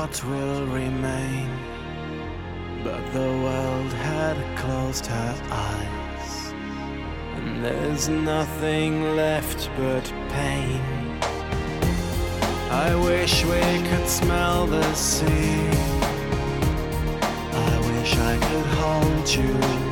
what will remain. But the world had closed her eyes, and there's nothing left but pain. I wish we could smell the sea. I wish I could hold you.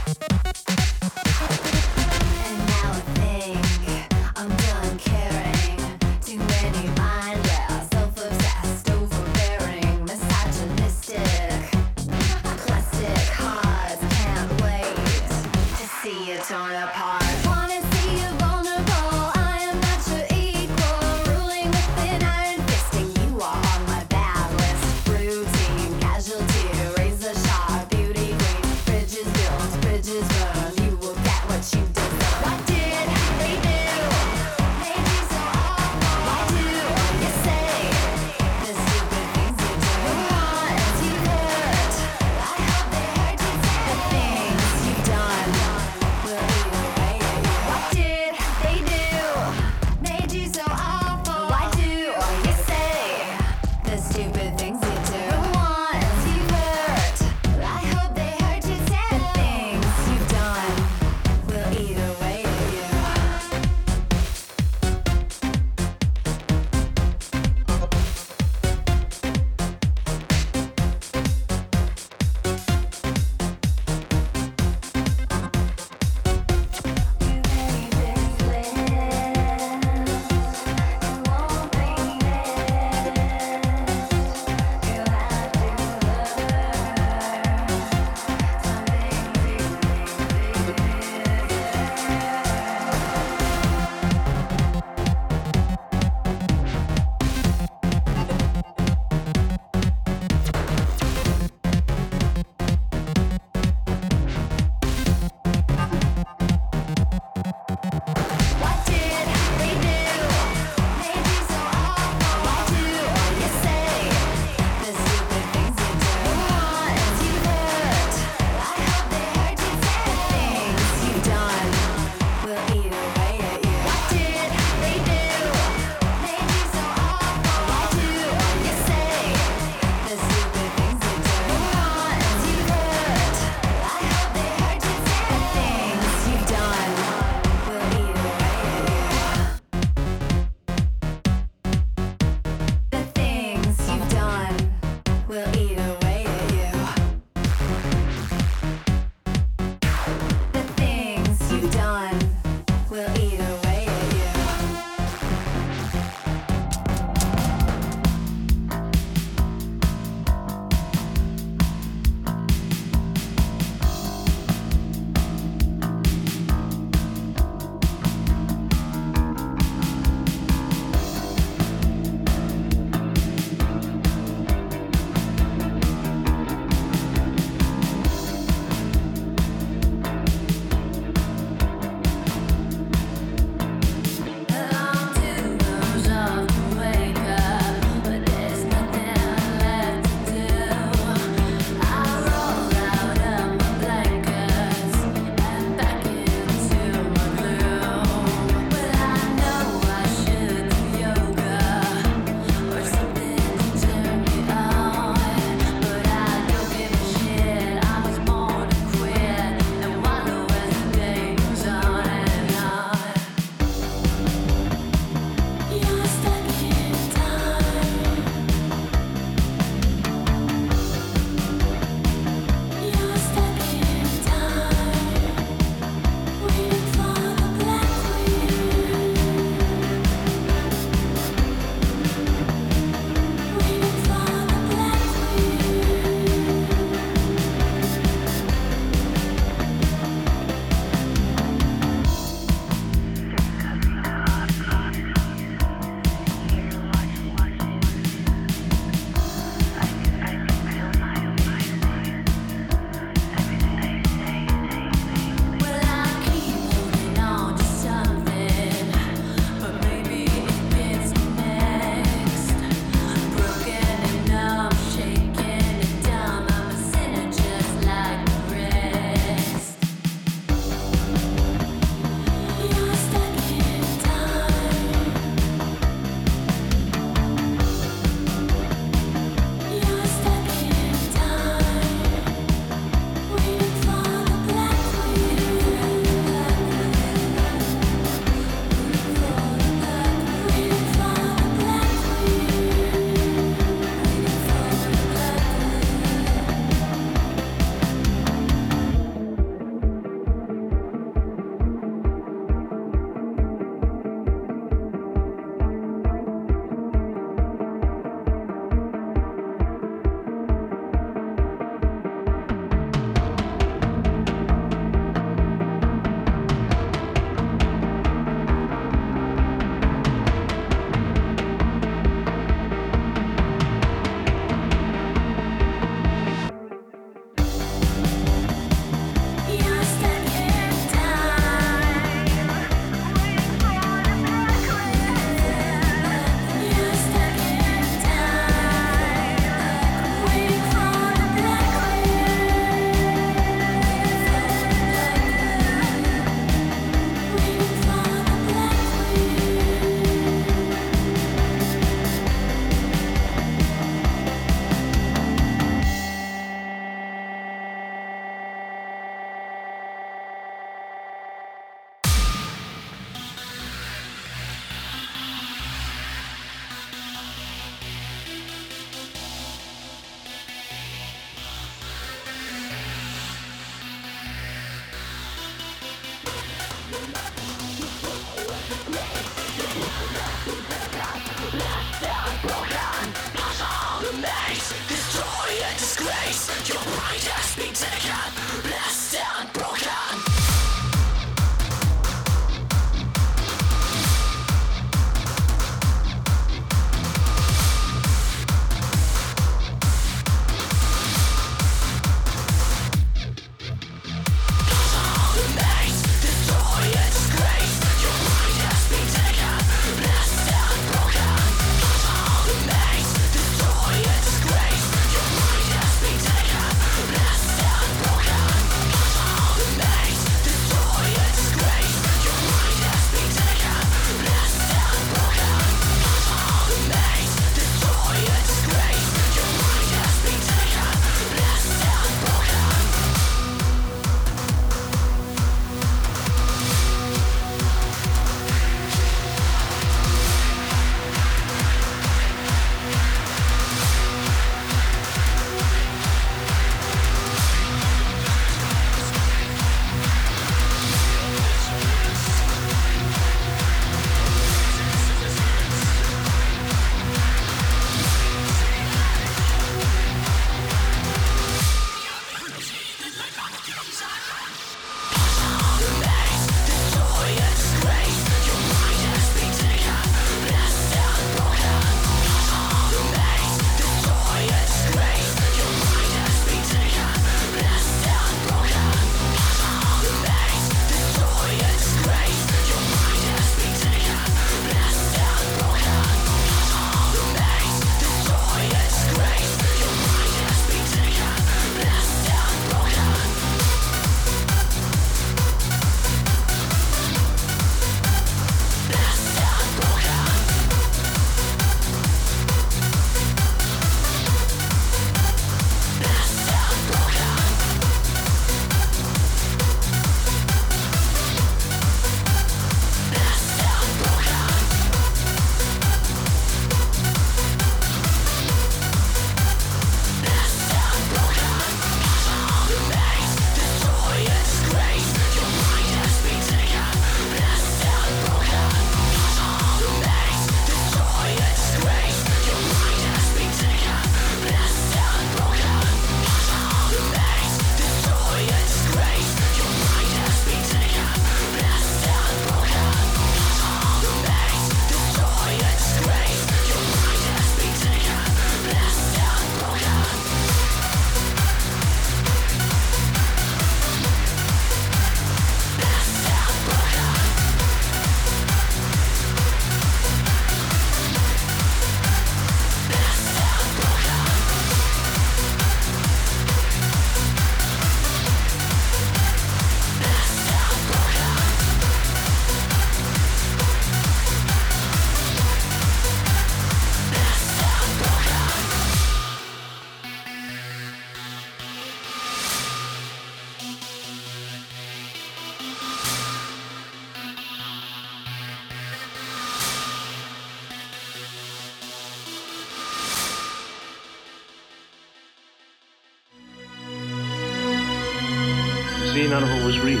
None of it was real.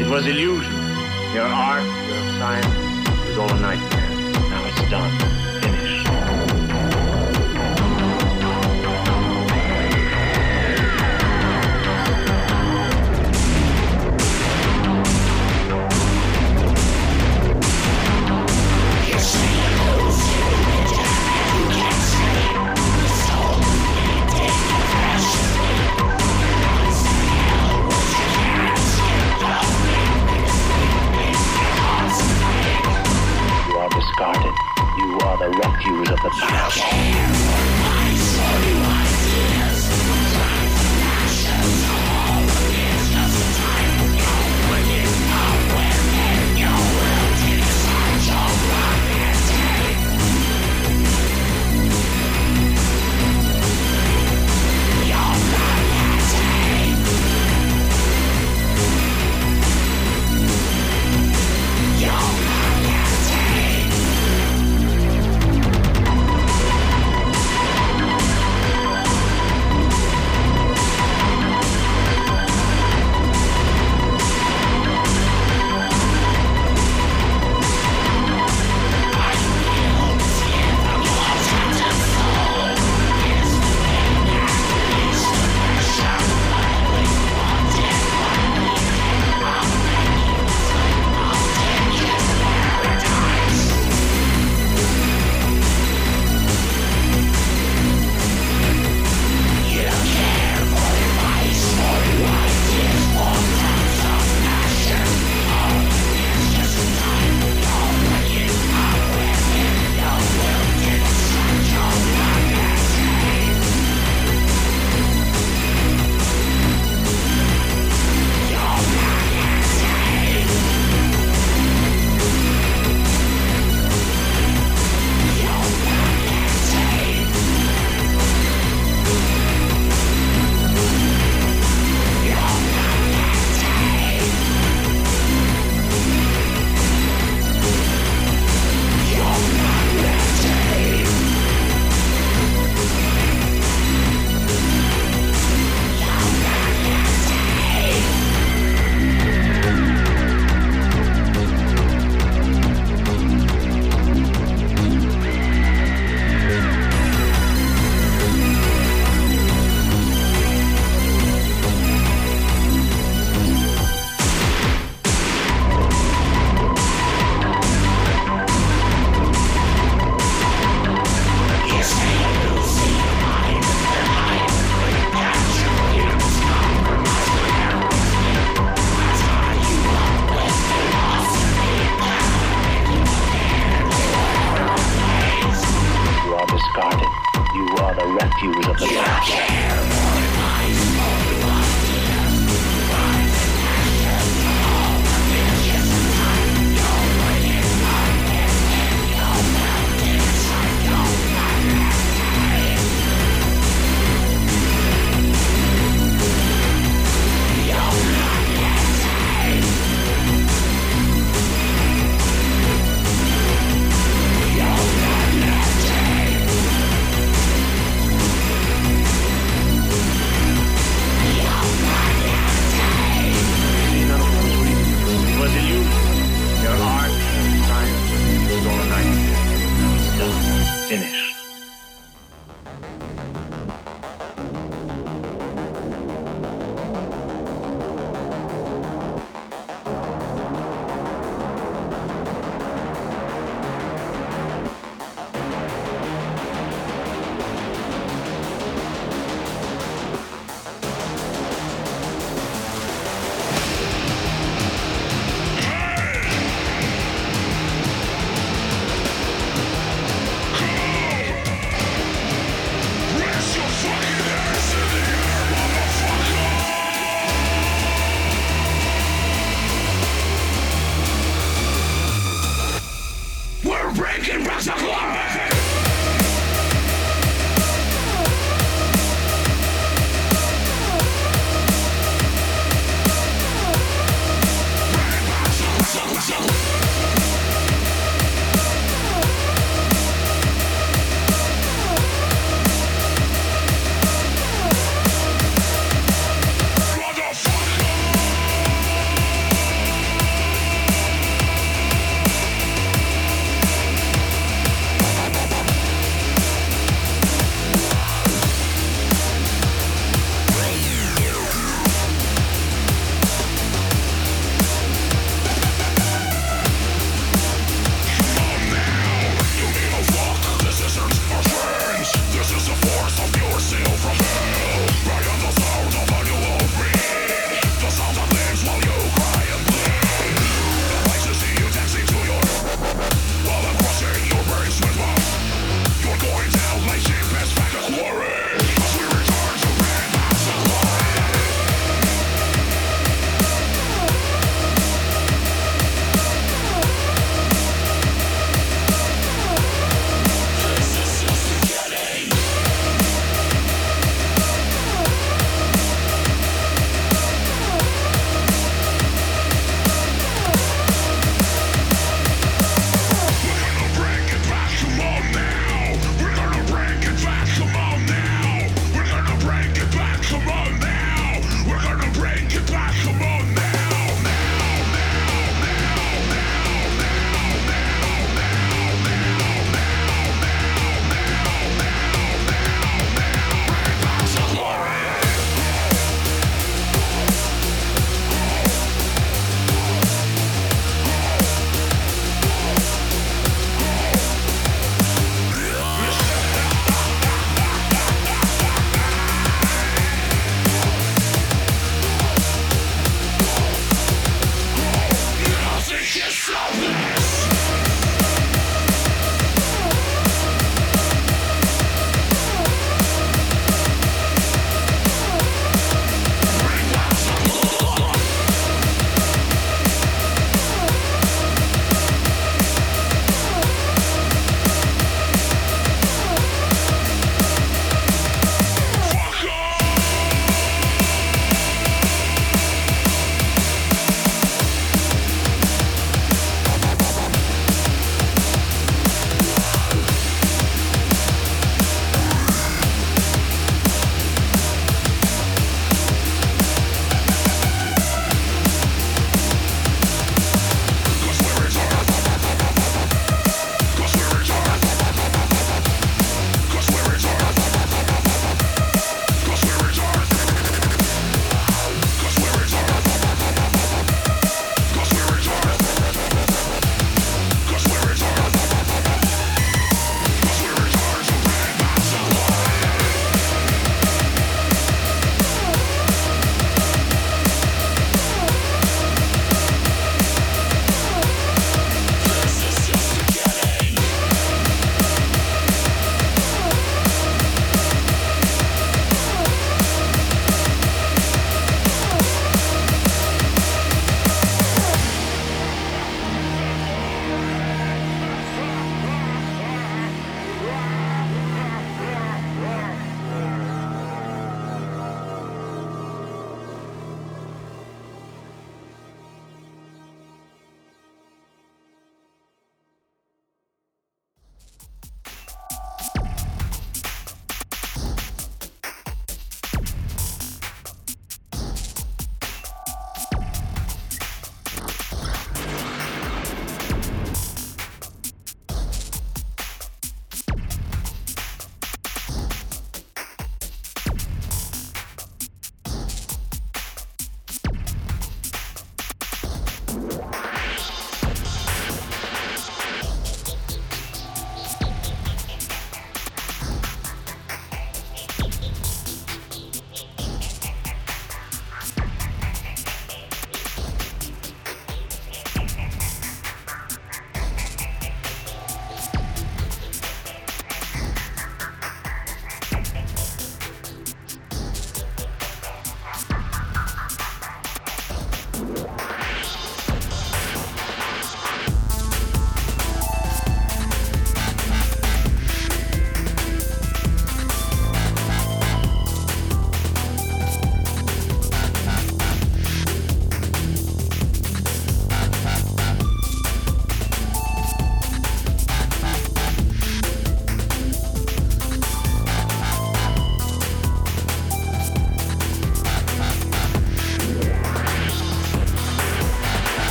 It was illusion. Your art, your science, was all a nightmare. Now it's done. Discarded. You are the refuse of the past.